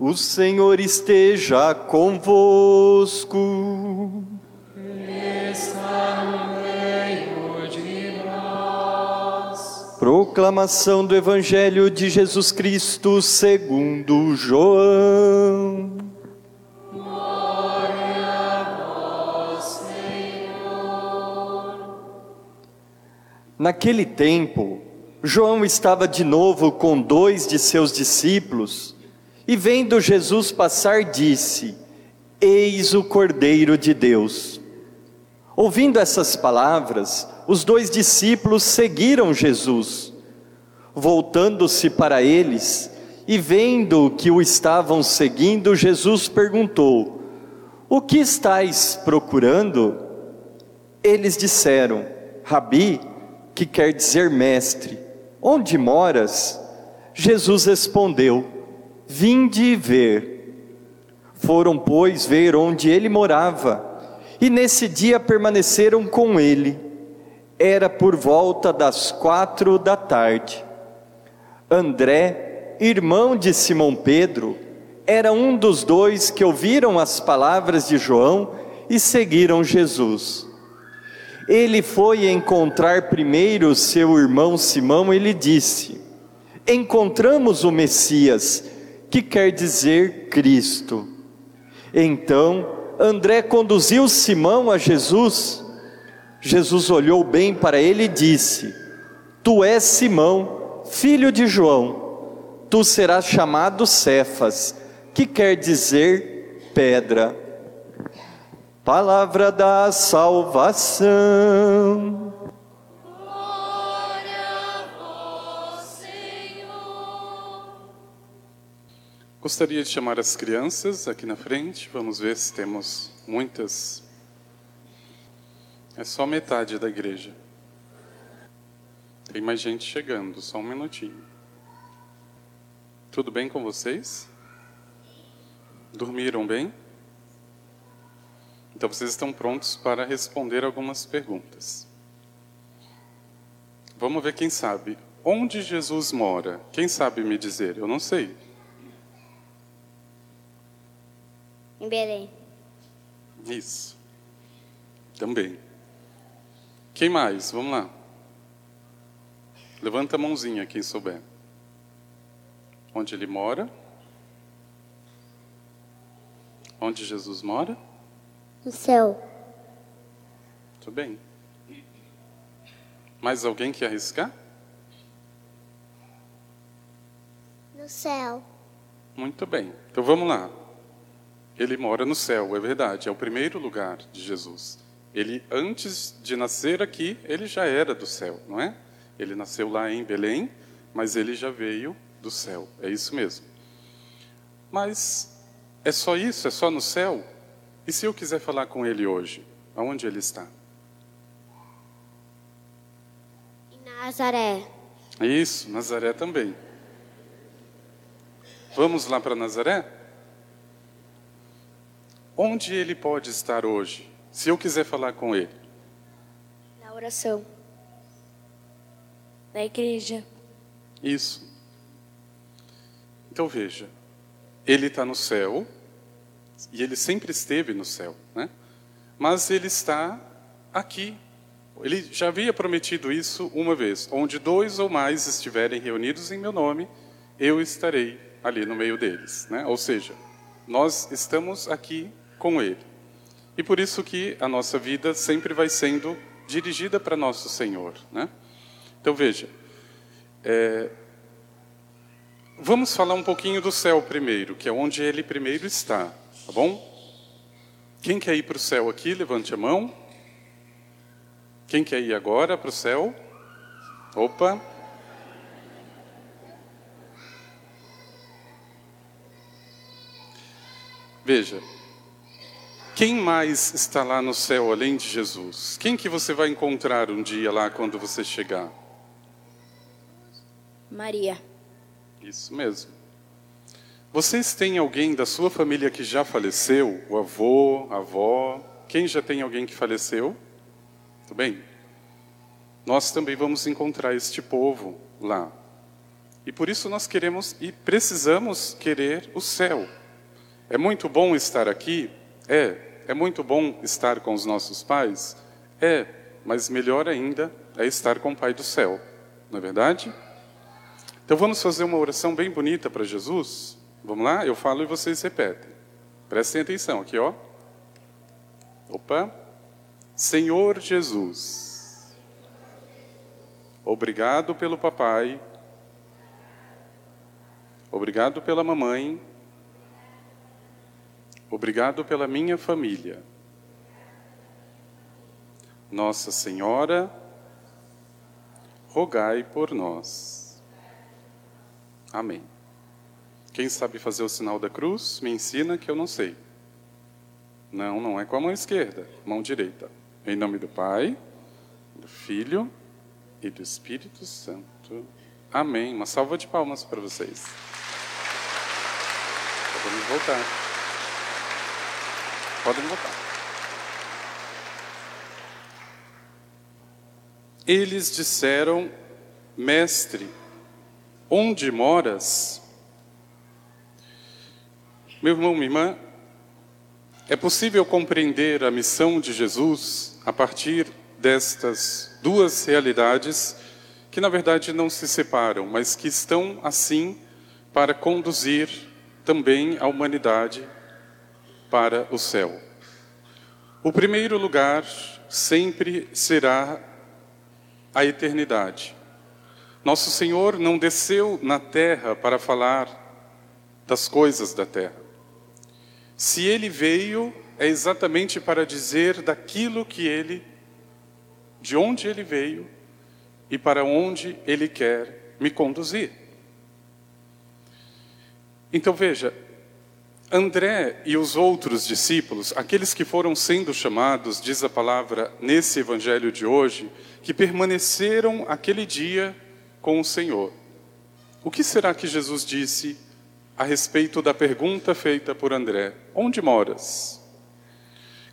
O Senhor esteja convosco. Está no meio de nós. Proclamação do Evangelho de Jesus Cristo segundo João. Glória a vós, Senhor. Naquele tempo, João estava de novo com dois de seus discípulos e, vendo Jesus passar, disse: Eis o Cordeiro de Deus. Ouvindo essas palavras, os dois discípulos seguiram Jesus. Voltando-se para eles e vendo que o estavam seguindo, Jesus perguntou: O que estáis procurando? Eles disseram: Rabi, que quer dizer mestre, onde moras? Jesus respondeu: Vinde ver. Foram, pois, ver onde ele morava e nesse dia permaneceram com ele. Era por volta das quatro da tarde. André, irmão de Simão Pedro, era um dos dois que ouviram as palavras de João e seguiram Jesus. Ele foi encontrar primeiro seu irmão Simão e lhe disse: Encontramos o Messias, que quer dizer Cristo. Então, André conduziu Simão a Jesus. Jesus olhou bem para ele e disse: Tu és Simão, filho de João. Tu serás chamado Cefas, que quer dizer pedra. Palavra da salvação. Gostaria de chamar as crianças aqui na frente. Vamos ver se temos muitas. É só metade da igreja. Tem mais gente chegando, só um minutinho. Tudo bem com vocês? Dormiram bem? Então vocês estão prontos para responder algumas perguntas. Vamos ver quem sabe. Onde Jesus mora? Quem sabe me dizer? Eu não sei. Em Belém. Isso. Também. Quem mais? Vamos lá. Levanta a mãozinha quem souber. Onde ele mora? Onde Jesus mora? No céu. Tudo bem. Mais alguém quer arriscar? No céu. Muito bem. Então vamos lá. Ele mora no céu, é verdade, é o primeiro lugar de Jesus. Ele, antes de nascer aqui, ele já era do céu, não é? Ele nasceu lá em Belém, mas ele já veio do céu, é isso mesmo. Mas é só isso? É só no céu? E se eu quiser falar com ele hoje, aonde ele está? Em Nazaré. Isso, Nazaré também. Vamos lá para Nazaré? Onde ele pode estar hoje? Se eu quiser falar com ele. Na oração. Na igreja. Isso. Então veja, ele está no céu e ele sempre esteve no céu, né? Mas ele está aqui. Ele já havia prometido isso uma vez: onde dois ou mais estiverem reunidos em meu nome, eu estarei ali no meio deles, né? Ou seja, nós estamos aqui com ele. E por isso que a nossa vida sempre vai sendo dirigida para nosso Senhor, né? Então veja, é, vamos falar um pouquinho do céu primeiro, que é onde ele primeiro está, tá bom? Quem quer ir para o céu aqui, levante a mão. Quem quer ir agora para o céu? Opa! Veja, quem mais está lá no céu além de Jesus? Quem que você vai encontrar um dia lá quando você chegar? Maria. Isso mesmo. Vocês têm alguém da sua família que já faleceu? O avô, a avó? Quem já tem alguém que faleceu? Tudo bem? Nós também vamos encontrar este povo lá. E por isso nós queremos e precisamos querer o céu. É muito bom estar aqui? É. É muito bom estar com os nossos pais? É. Mas melhor ainda é estar com o Pai do céu. Não é verdade? Então vamos fazer uma oração bem bonita para Jesus? Vamos lá? Eu falo e vocês repetem. Prestem atenção aqui, ó. Opa. Senhor Jesus, obrigado pelo papai, obrigado pela mamãe, obrigado pela minha família. Nossa Senhora, rogai por nós. Amém. Quem sabe fazer o sinal da cruz, me ensina que eu não sei. Não, não é com a mão esquerda, mão direita. Em nome do Pai, do Filho e do Espírito Santo. Amém. Uma salva de palmas para vocês. Podemos voltar. Podem voltar. Eles disseram, Mestre, onde moras? Meu irmão, minha irmã, é possível compreender a missão de Jesus a partir destas duas realidades que, na verdade, não se separam, mas que estão assim para conduzir também a humanidade para o céu. O primeiro lugar sempre será a eternidade. Nosso Senhor não desceu na terra para falar das coisas da terra. Se ele veio, é exatamente para dizer daquilo que ele, de onde ele veio e para onde ele quer me conduzir. Então veja, André e os outros discípulos, aqueles que foram sendo chamados, diz a palavra nesse evangelho de hoje, que permaneceram aquele dia com o Senhor. O que será que Jesus disse a respeito da pergunta feita por André: Onde moras?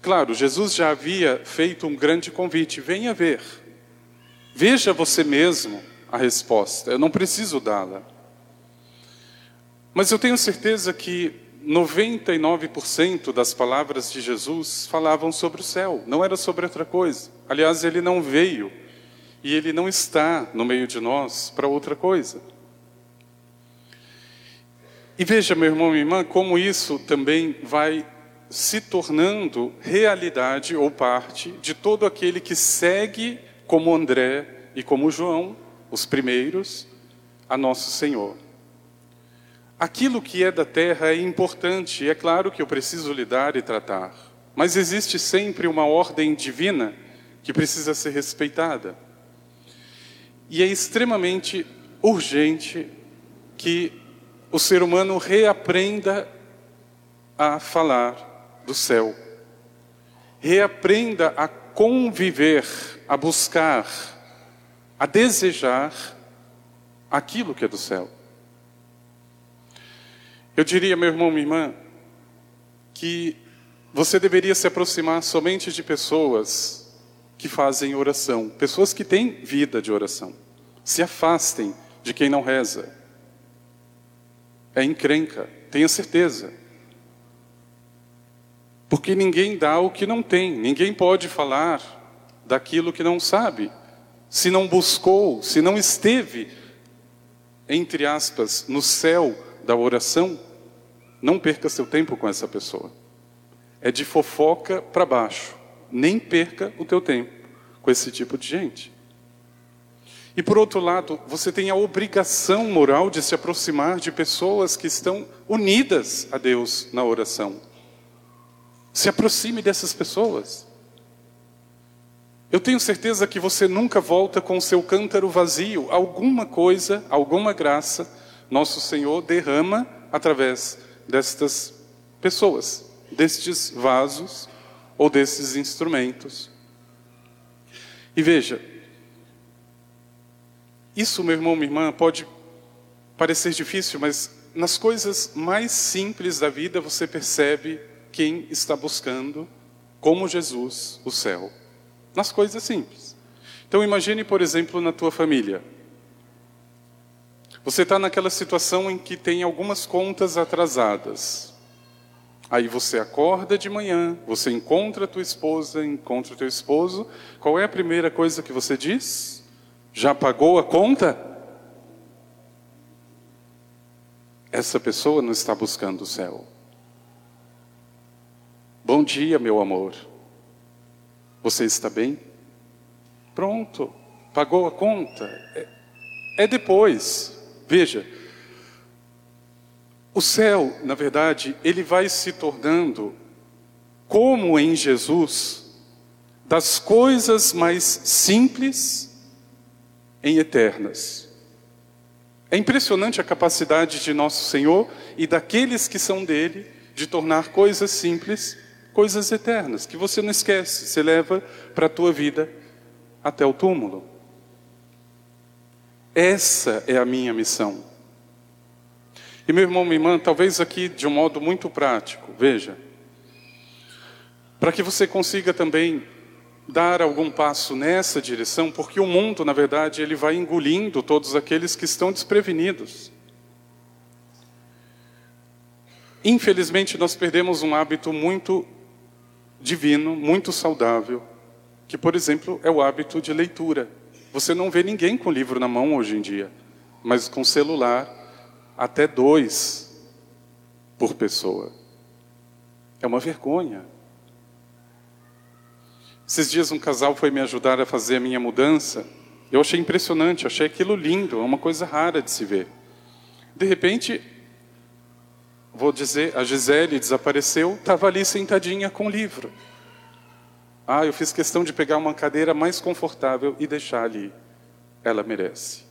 Claro, Jesus já havia feito um grande convite: venha ver. Veja você mesmo a resposta, eu não preciso dá-la. Mas eu tenho certeza que 99% das palavras de Jesus falavam sobre o céu, não era sobre outra coisa. Aliás, ele não veio e ele não está no meio de nós para outra coisa. E veja, meu irmão e irmã, como isso também vai se tornando realidade ou parte de todo aquele que segue, como André e como João, os primeiros, a nosso Senhor. Aquilo que é da terra é importante, e é claro que eu preciso lidar e tratar, mas existe sempre uma ordem divina que precisa ser respeitada. E é extremamente urgente que o ser humano reaprenda a falar do céu, reaprenda a conviver, a buscar, a desejar aquilo que é do céu. Eu diria, meu irmão, minha irmã, que você deveria se aproximar somente de pessoas que fazem oração, pessoas que têm vida de oração. Se afastem de quem não reza é encrenca, tenha certeza. Porque ninguém dá o que não tem, ninguém pode falar daquilo que não sabe. Se não buscou, se não esteve, entre aspas, no céu da oração, não perca seu tempo com essa pessoa. É de fofoca para baixo. Nem perca o teu tempo com esse tipo de gente. E por outro lado, você tem a obrigação moral de se aproximar de pessoas que estão unidas a Deus na oração. Se aproxime dessas pessoas. Eu tenho certeza que você nunca volta com o seu cântaro vazio. Alguma coisa, alguma graça, nosso Senhor derrama através destas pessoas, destes vasos ou desses instrumentos. E veja, isso, meu irmão, minha irmã, pode parecer difícil, mas nas coisas mais simples da vida você percebe quem está buscando, como Jesus, o céu. Nas coisas simples. Então imagine, por exemplo, na tua família. Você está naquela situação em que tem algumas contas atrasadas. Aí você acorda de manhã, você encontra a tua esposa, encontra o teu esposo. Qual é a primeira coisa que você diz? Já pagou a conta? Essa pessoa não está buscando o céu. Bom dia, meu amor. Você está bem? Pronto, pagou a conta. É, é depois. Veja, o céu, na verdade, ele vai se tornando, como em Jesus, das coisas mais simples em eternas. É impressionante a capacidade de nosso Senhor e daqueles que são dele de tornar coisas simples coisas eternas, que você não esquece, você leva para a tua vida até o túmulo. Essa é a minha missão. E meu irmão, minha irmã, talvez aqui de um modo muito prático, veja, para que você consiga também dar algum passo nessa direção, porque o mundo, na verdade, ele vai engolindo todos aqueles que estão desprevenidos. Infelizmente, nós perdemos um hábito muito divino, muito saudável, que, por exemplo, é o hábito de leitura. Você não vê ninguém com livro na mão hoje em dia, mas com celular, até dois por pessoa. É uma vergonha. Esses dias um casal foi me ajudar a fazer a minha mudança. Eu achei impressionante, achei aquilo lindo, é uma coisa rara de se ver. De repente, vou dizer, a Gisele desapareceu, estava ali sentadinha com o livro. Ah, eu fiz questão de pegar uma cadeira mais confortável e deixar ali. Ela merece.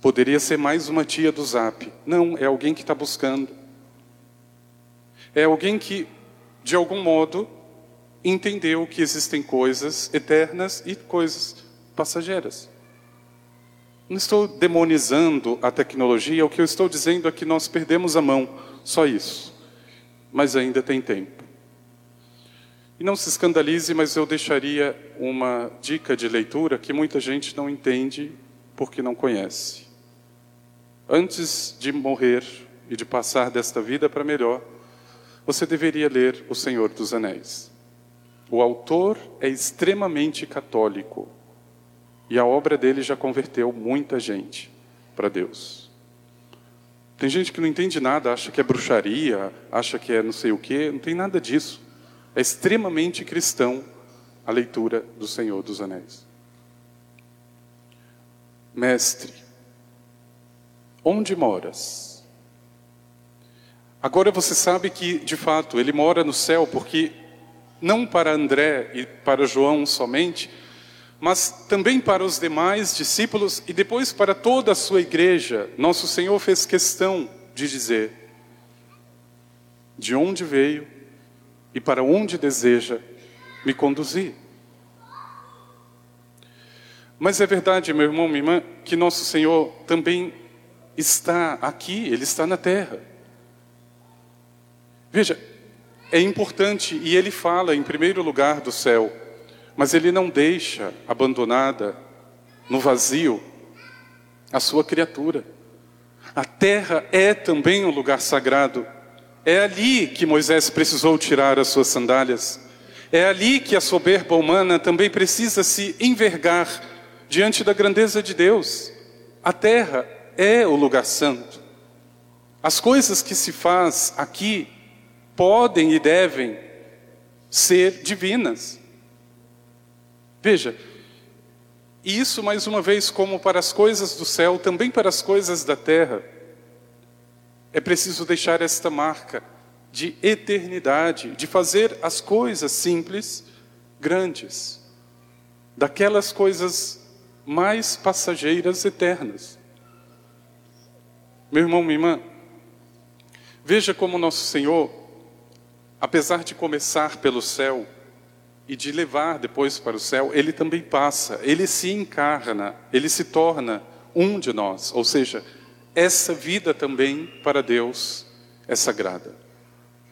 Poderia ser mais uma tia do zap. Não, é alguém que está buscando. É alguém que, de algum modo, entendeu que existem coisas eternas e coisas passageiras. Não estou demonizando a tecnologia, o que eu estou dizendo é que nós perdemos a mão, só isso. Mas ainda tem tempo. E não se escandalize, mas eu deixaria uma dica de leitura que muita gente não entende porque não conhece. Antes de morrer e de passar desta vida para melhor, você deveria ler O Senhor dos Anéis. O autor é extremamente católico. E a obra dele já converteu muita gente para Deus. Tem gente que não entende nada, acha que é bruxaria, acha que é não sei o quê, não tem nada disso. É extremamente cristão a leitura do Senhor dos Anéis. Mestre, onde moras? Agora você sabe que, de fato, ele mora no céu, porque não para André e para João somente, mas também para os demais discípulos e depois para toda a sua igreja, nosso Senhor fez questão de dizer de onde veio e para onde deseja me conduzir. Mas é verdade, meu irmão, minha irmã, que nosso Senhor também está aqui, Ele está na terra. Veja, é importante, e Ele fala em primeiro lugar do céu, mas ele não deixa abandonada no vazio a sua criatura. A terra é também um lugar sagrado. É ali que Moisés precisou tirar as suas sandálias. É ali que a soberba humana também precisa se envergar diante da grandeza de Deus. A terra é o lugar santo. As coisas que se faz aqui podem e devem ser divinas. Veja, e isso mais uma vez, como para as coisas do céu, também para as coisas da terra, é preciso deixar esta marca de eternidade, de fazer as coisas simples grandes, daquelas coisas mais passageiras eternas. Meu irmão, minha irmã, veja como nosso Senhor, apesar de começar pelo céu, e de levar depois para o céu, ele também passa, ele se encarna, ele se torna um de nós. Ou seja, essa vida também para Deus é sagrada.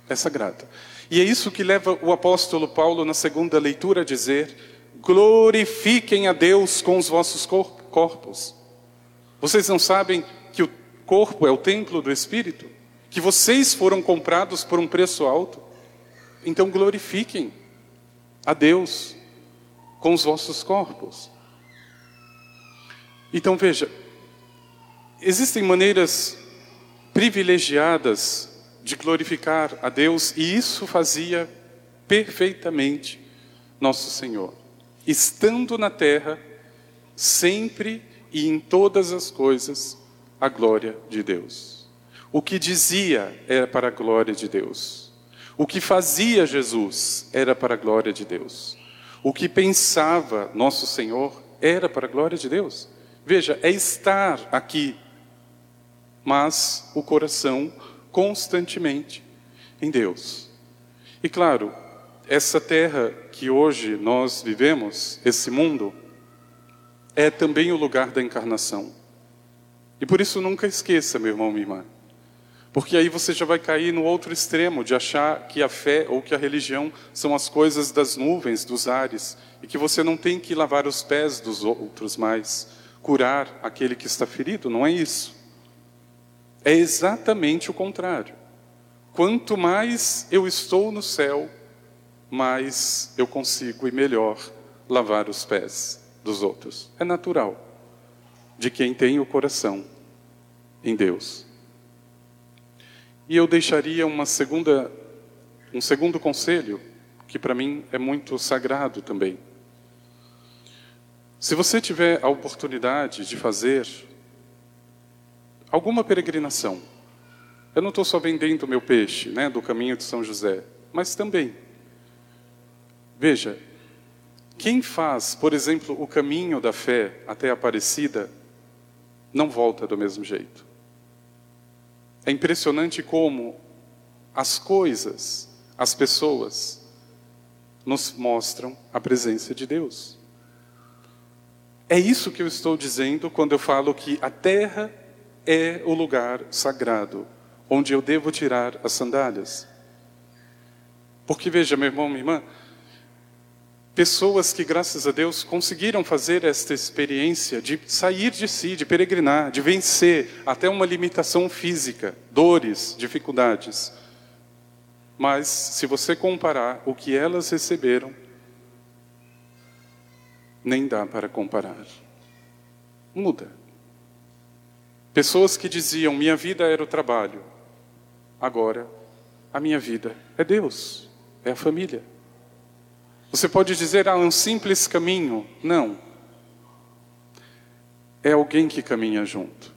É sagrada. E é isso que leva o apóstolo Paulo na segunda leitura a dizer: glorifiquem a Deus com os vossos corpos. Vocês não sabem que o corpo é o templo do Espírito? Que vocês foram comprados por um preço alto? Então glorifiquem a Deus com os vossos corpos. Então veja, existem maneiras privilegiadas de glorificar a Deus e isso fazia perfeitamente nosso Senhor. Estando na terra, sempre e em todas as coisas, a glória de Deus. O que dizia era para a glória de Deus. O que fazia Jesus era para a glória de Deus. O que pensava nosso Senhor era para a glória de Deus. Veja, é estar aqui, mas o coração constantemente em Deus. E claro, essa terra que hoje nós vivemos, esse mundo, é também o lugar da encarnação. E por isso nunca esqueça, meu irmão, minha irmã. Porque aí você já vai cair no outro extremo de achar que a fé ou que a religião são as coisas das nuvens, dos ares, e que você não tem que lavar os pés dos outros mais, curar aquele que está ferido, não é isso. É exatamente o contrário. Quanto mais eu estou no céu, mais eu consigo e melhor lavar os pés dos outros. É natural de quem tem o coração em Deus. E eu deixaria uma segunda, um segundo conselho, que para mim é muito sagrado também. Se você tiver a oportunidade de fazer alguma peregrinação, eu não estou só vendendo meu peixe, né, do caminho de São José, mas também. Veja, quem faz, por exemplo, o caminho da fé até a Aparecida, não volta do mesmo jeito. É impressionante como as coisas, as pessoas, nos mostram a presença de Deus. É isso que eu estou dizendo quando eu falo que a terra é o lugar sagrado onde eu devo tirar as sandálias. Porque veja, meu irmão, minha irmã, pessoas que, graças a Deus, conseguiram fazer esta experiência de sair de si, de peregrinar, de vencer até uma limitação física, dores, dificuldades. Mas, se você comparar o que elas receberam, nem dá para comparar. Muda. Pessoas que diziam: minha vida era o trabalho, agora a minha vida é Deus, é a família. Você pode dizer, ah, um simples caminho. Não. É alguém que caminha junto.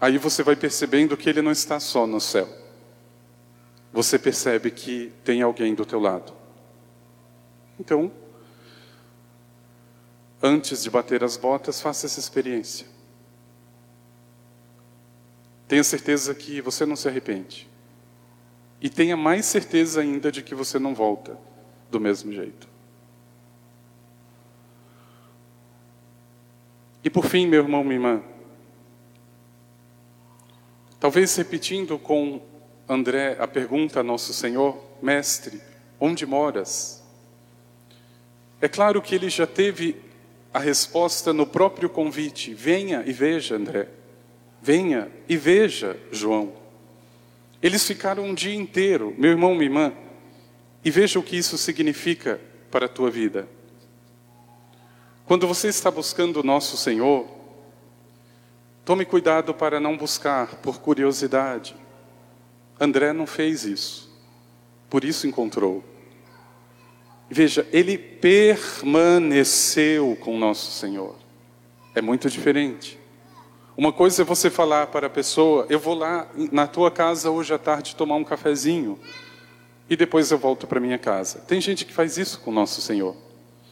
Aí você vai percebendo que ele não está só no céu. Você percebe que tem alguém do teu lado. Então, antes de bater as botas, faça essa experiência. Tenha certeza que você não se arrepende. E tenha mais certeza ainda de que você não volta do mesmo jeito. E por fim, meu irmão, minha irmã, talvez repetindo com André a pergunta a nosso Senhor, Mestre, onde moras? É claro que ele já teve a resposta no próprio convite: venha e veja, André. Venha e veja, João. Eles ficaram um dia inteiro, meu irmão, minha irmã, e veja o que isso significa para a tua vida. Quando você está buscando o nosso Senhor, tome cuidado para não buscar por curiosidade. André não fez isso, por isso encontrou. Veja, ele permaneceu com nosso Senhor. É muito diferente. Uma coisa é você falar para a pessoa: eu vou lá na tua casa hoje à tarde tomar um cafezinho e depois eu volto para minha casa. Tem gente que faz isso com o nosso Senhor.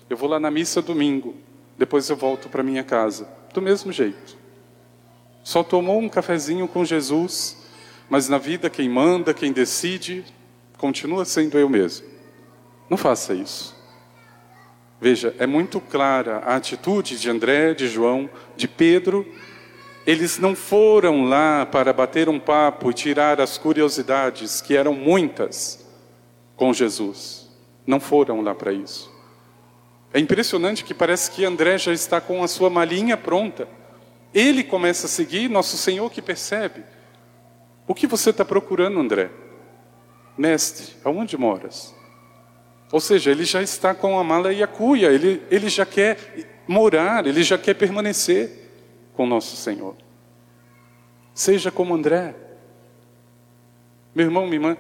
Eu vou lá na missa domingo, depois eu volto para minha casa. Do mesmo jeito. Só tomou um cafezinho com Jesus, mas na vida quem manda, quem decide, continua sendo eu mesmo. Não faça isso. Veja, é muito clara a atitude de André, de João, de Pedro. Eles não foram lá para bater um papo e tirar as curiosidades, que eram muitas com Jesus. Não foram lá para isso. É impressionante que parece que André já está com a sua malinha pronta ele começa a seguir, nosso Senhor que percebe. O que você está procurando, André? Mestre, aonde moras? Ou seja, ele já está com a mala e a cuia, ele, ele já quer morar, ele já quer permanecer com nosso Senhor. Seja como André. Meu irmão, minha irmã,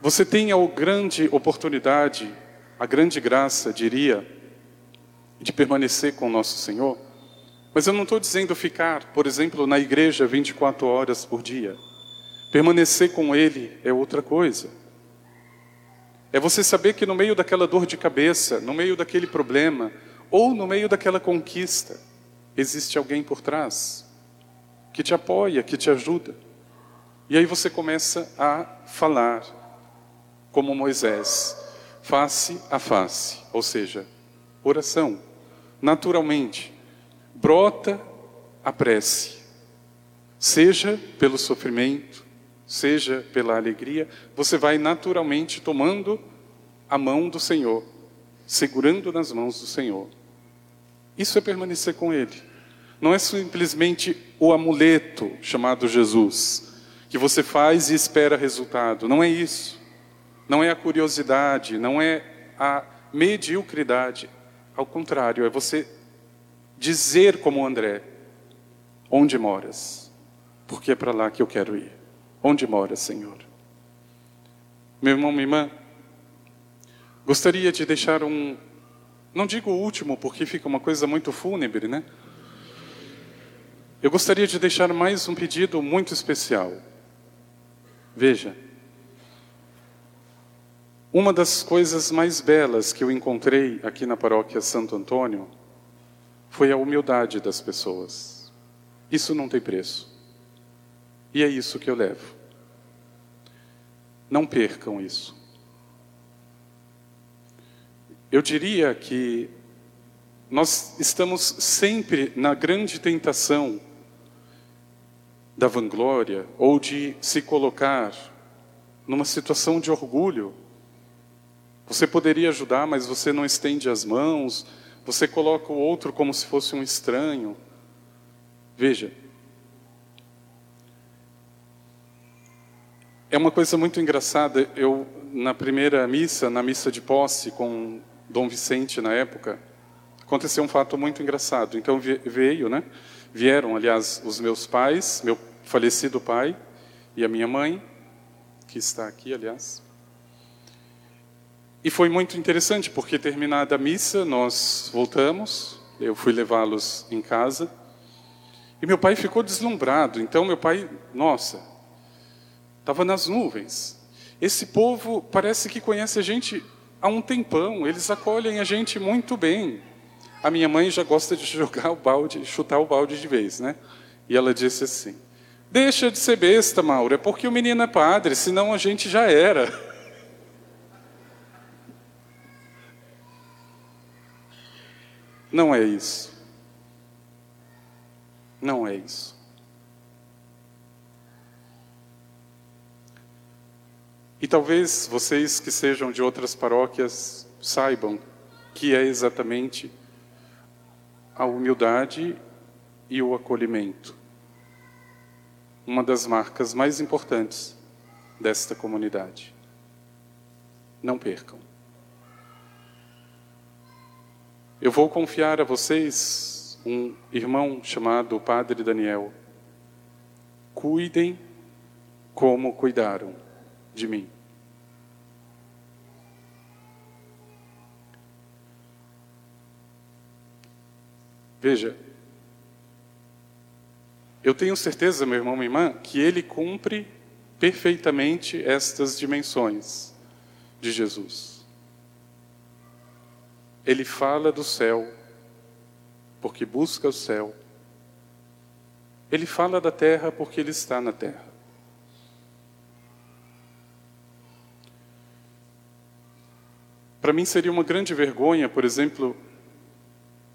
você tem a grande oportunidade, a grande graça, diria, de permanecer com nosso Senhor. Mas eu não estou dizendo ficar, por exemplo, na igreja 24 horas por dia. Permanecer com Ele é outra coisa. É você saber que no meio daquela dor de cabeça, no meio daquele problema, ou no meio daquela conquista, existe alguém por trás que te apoia, que te ajuda. E aí você começa a falar como Moisés, face a face, ou seja, oração, naturalmente brota a prece, seja pelo sofrimento, seja pela alegria, você vai naturalmente tomando a mão do Senhor, segurando nas mãos do Senhor. Isso é permanecer com Ele. Não é simplesmente o amuleto chamado Jesus, que você faz e espera resultado. Não é isso. Não é a curiosidade, não é a mediocridade. Ao contrário, é você dizer como André: Onde moras? Porque é para lá que eu quero ir. Onde moras, Senhor? Meu irmão, minha irmã, gostaria de deixar um. Não digo o último, porque fica uma coisa muito fúnebre, né? Eu gostaria de deixar mais um pedido muito especial. Veja, uma das coisas mais belas que eu encontrei aqui na paróquia Santo Antônio foi a humildade das pessoas. Isso não tem preço. E é isso que eu levo. Não percam isso. Eu diria que nós estamos sempre na grande tentação da vanglória ou de se colocar numa situação de orgulho. Você poderia ajudar, mas você não estende as mãos, você coloca o outro como se fosse um estranho. Veja. É uma coisa muito engraçada. Eu, na primeira missa, na missa de posse com Dom Vicente na época, aconteceu um fato muito engraçado. Então veio, né? Vieram, aliás, os meus pais, meu falecido pai e a minha mãe, que está aqui, aliás. E foi muito interessante, porque terminada a missa, nós voltamos, eu fui levá-los em casa, e meu pai ficou deslumbrado. Então, meu pai, nossa, estava nas nuvens. Esse povo parece que conhece a gente há um tempão, eles acolhem a gente muito bem. A minha mãe já gosta de jogar o balde, chutar o balde de vez, né? E ela disse assim: Deixa de ser besta, Mauro, é porque o menino é padre, senão a gente já era. Não é isso. Não é isso. E talvez vocês que sejam de outras paróquias saibam que é exatamente a humildade e o acolhimento. Uma das marcas mais importantes desta comunidade. Não percam. Eu vou confiar a vocês um irmão chamado Padre Daniel. Cuidem como cuidaram de mim. Veja, eu tenho certeza, meu irmão, minha irmã, que ele cumpre perfeitamente estas dimensões de Jesus. Ele fala do céu, porque busca o céu. Ele fala da terra porque ele está na terra. Para mim seria uma grande vergonha, por exemplo,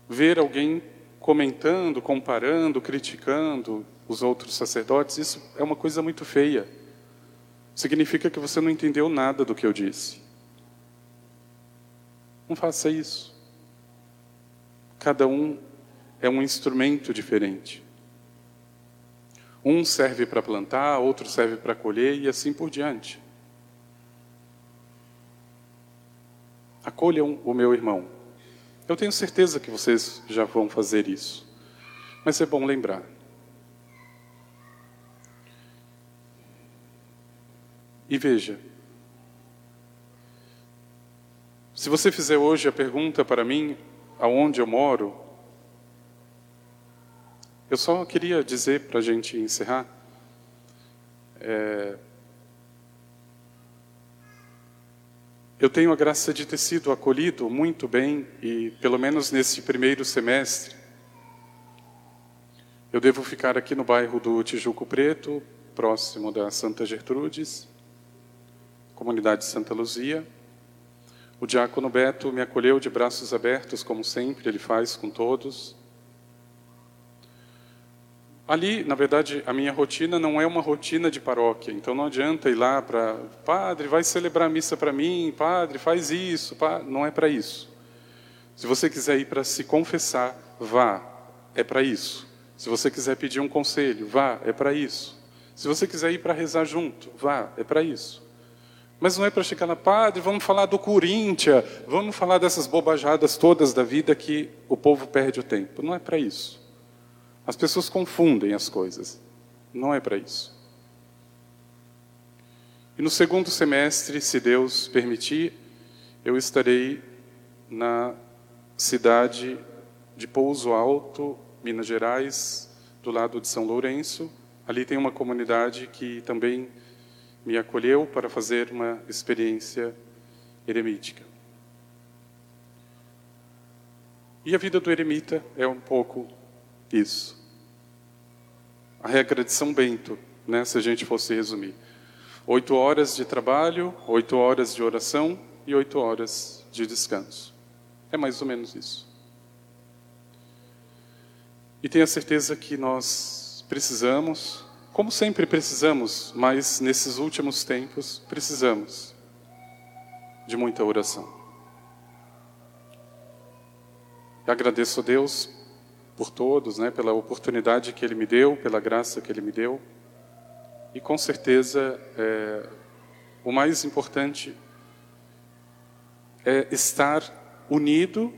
ver alguém comentando, comparando, criticando os outros sacerdotes. Isso é uma coisa muito feia. Significa que você não entendeu nada do que eu disse. Não faça isso. Cada um é um instrumento diferente. Um serve para plantar, outro serve para colher e assim por diante. Acolham o meu irmão. Eu tenho certeza que vocês já vão fazer isso. Mas é bom lembrar. E veja, se você fizer hoje a pergunta para mim, aonde eu moro, eu só queria dizer para a gente encerrar. É, eu tenho a graça de ter sido acolhido muito bem e, pelo menos nesse primeiro semestre, eu devo ficar aqui no bairro do Tijuco Preto, próximo da Santa Gertrudes, comunidade Santa Luzia. O diácono Beto me acolheu de braços abertos, como sempre ele faz com todos. Ali, na verdade, a minha rotina não é uma rotina de paróquia, então não adianta ir lá para, padre, vai celebrar a missa para mim, padre, faz isso, não é para isso. Se você quiser ir para se confessar, vá, é para isso. Se você quiser pedir um conselho, vá, é para isso. Se você quiser ir para rezar junto, vá, é para isso. Mas não é para chegar na padre, vamos falar do Corinthians, vamos falar dessas bobajadas todas da vida que o povo perde o tempo. Não é para isso. As pessoas confundem as coisas. Não é para isso. E no segundo semestre, se Deus permitir, eu estarei na cidade de Pouso Alto, Minas Gerais, do lado de São Lourenço. Ali tem uma comunidade que também me acolheu para fazer uma experiência eremítica. E a vida do eremita é um pouco isso. A regra de São Bento, né, se a gente fosse resumir. Oito horas de trabalho, oito horas de oração e oito horas de descanso. É mais ou menos isso. E tenha certeza que nós precisamos, como sempre precisamos, mas nesses últimos tempos precisamos de muita oração. agradeço a Deus por todos, né, pela oportunidade que Ele me deu, pela graça que Ele me deu. E com certeza, é, o mais importante é estar unido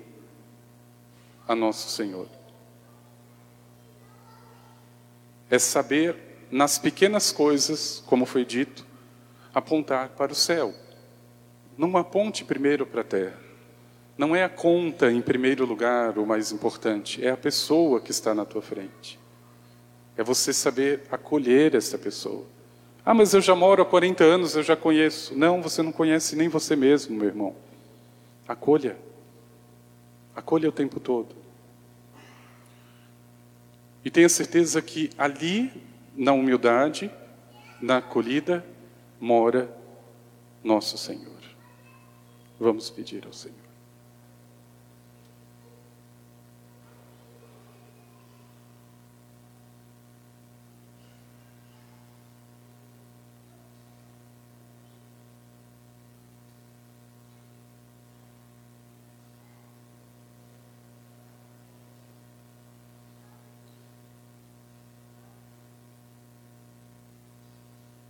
a Nosso Senhor. É saber, nas pequenas coisas, como foi dito, apontar para o céu. Não aponte primeiro para a terra. Não é a conta em primeiro lugar o mais importante, é a pessoa que está na tua frente. É você saber acolher essa pessoa. Ah, mas eu já moro há 40 anos, eu já conheço. Não, você não conhece nem você mesmo, meu irmão. Acolha. Acolha o tempo todo. E tenha certeza que ali, na humildade, na acolhida, mora nosso Senhor. Vamos pedir ao Senhor.